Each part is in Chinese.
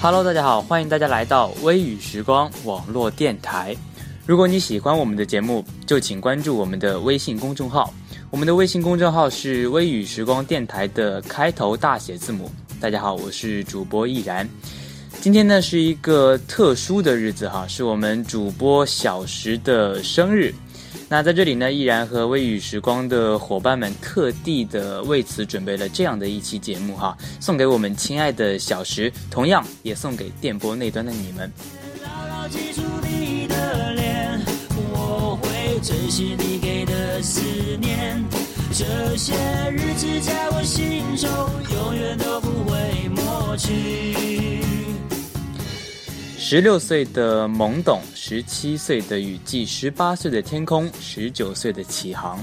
Hello，大家好，欢迎大家来到微雨时光网络电台。如果你喜欢我们的节目，就请关注我们的微信公众号。我们的微信公众号是“微雨时光电台”的开头大写字母。大家好，我是主播易然。今天呢是一个特殊的日子哈，是我们主播小石的生日。那在这里呢，依然和微雨时光的伙伴们特地的为此准备了这样的一期节目哈，送给我们亲爱的小石，同样也送给电波那端的你们。珍惜你给的思念，这些日子在我心中永远都不会抹去。十六岁的懵懂，十七岁的雨季，十八岁的天空，十九岁的启航。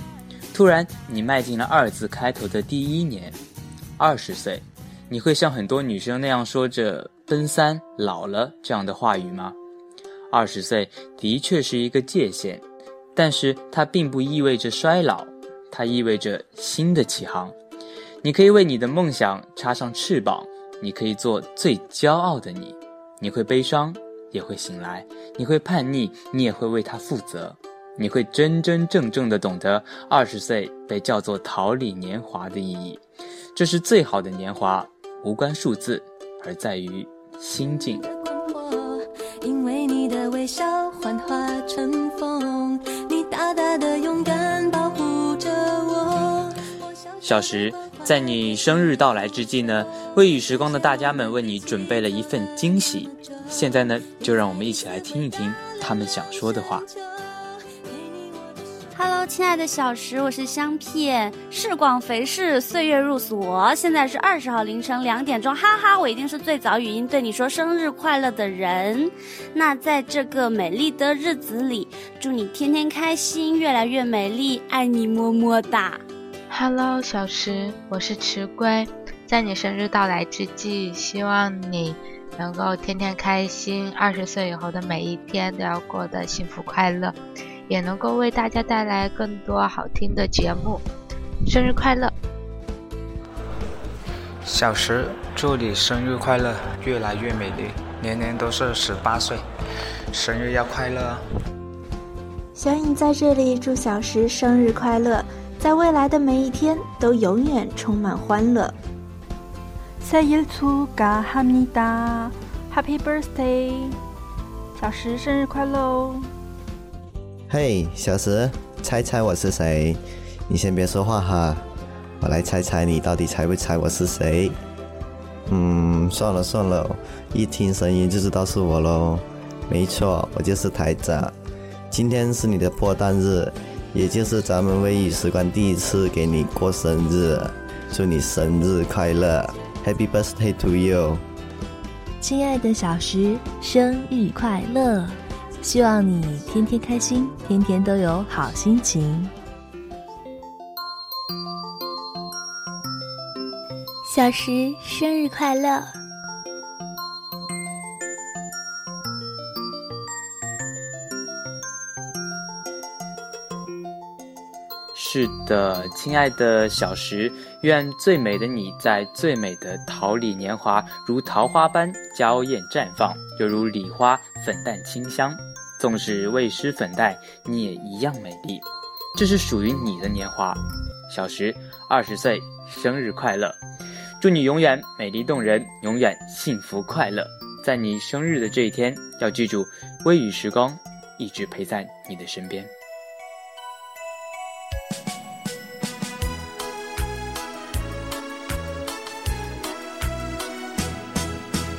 突然，你迈进了二字开头的第一年，二十岁，你会像很多女生那样说着“奔三老了”这样的话语吗？二十岁的确是一个界限，但是它并不意味着衰老，它意味着新的起航。你可以为你的梦想插上翅膀，你可以做最骄傲的你。你会悲伤，也会醒来；你会叛逆，你也会为他负责。你会真真正正的懂得二十岁被叫做桃李年华的意义。这是最好的年华，无关数字，而在于心境。因为你的微笑幻化成风，你大大的勇敢保护着我。小石。在你生日到来之际呢，未雨时光的大家们为你准备了一份惊喜。现在呢，就让我们一起来听一听他们想说的话。Hello，亲爱的小石，我是香片。时光飞逝，岁月如梭，现在是二十号凌晨两点钟，哈哈，我一定是最早语音对你说生日快乐的人。那在这个美丽的日子里，祝你天天开心，越来越美丽，爱你么么哒。Hello，小石，我是池龟。在你生日到来之际，希望你能够天天开心，二十岁以后的每一天都要过得幸福快乐，也能够为大家带来更多好听的节目。生日快乐，小石！祝你生日快乐，越来越美丽，年年都是十八岁，生日要快乐。小影在这里祝小石生日快乐。在未来的每一天都永远充满欢乐。生日축하합니다 Happy birthday，小石生日快乐哦！嘿，小石，猜猜我是谁？你先别说话哈，我来猜猜你到底猜不猜我是谁？嗯，算了算了，一听声音就知道是我喽。没错，我就是台长。今天是你的破蛋日。 也就是咱们微雨时光第一次给你过生日，祝你生日快乐，Happy birthday to you，亲爱的小石，生日快乐！希望你天天开心，天天都有好心情。小石生日快乐！是的，亲爱的小时，愿最美的你在最美的桃李年华，如桃花般娇艳绽放，犹如礼花粉淡清香。纵使未施粉黛，你也一样美丽。这是属于你的年华，小时，二十岁生日快乐！祝你永远美丽动人，永远幸福快乐。在你生日的这一天，要记住，微雨时光一直陪在你的身边。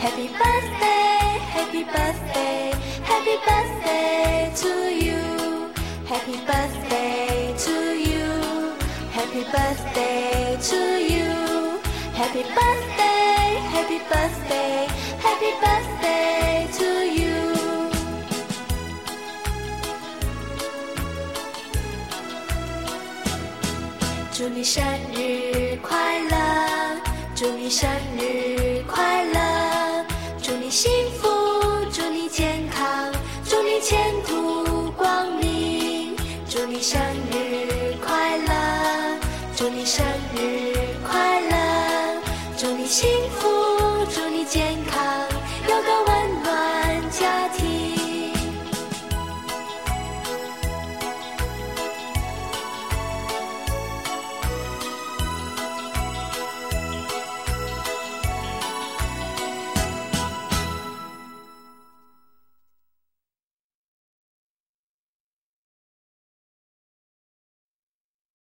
birthday, happy birthday, Happy birthday to you. Happy birthday to you. Happy birthday to you. Happy birthday, happy birthday, happy birthday to you. 祝你生日快乐，祝你生日 前途光明祝你生日快乐祝你生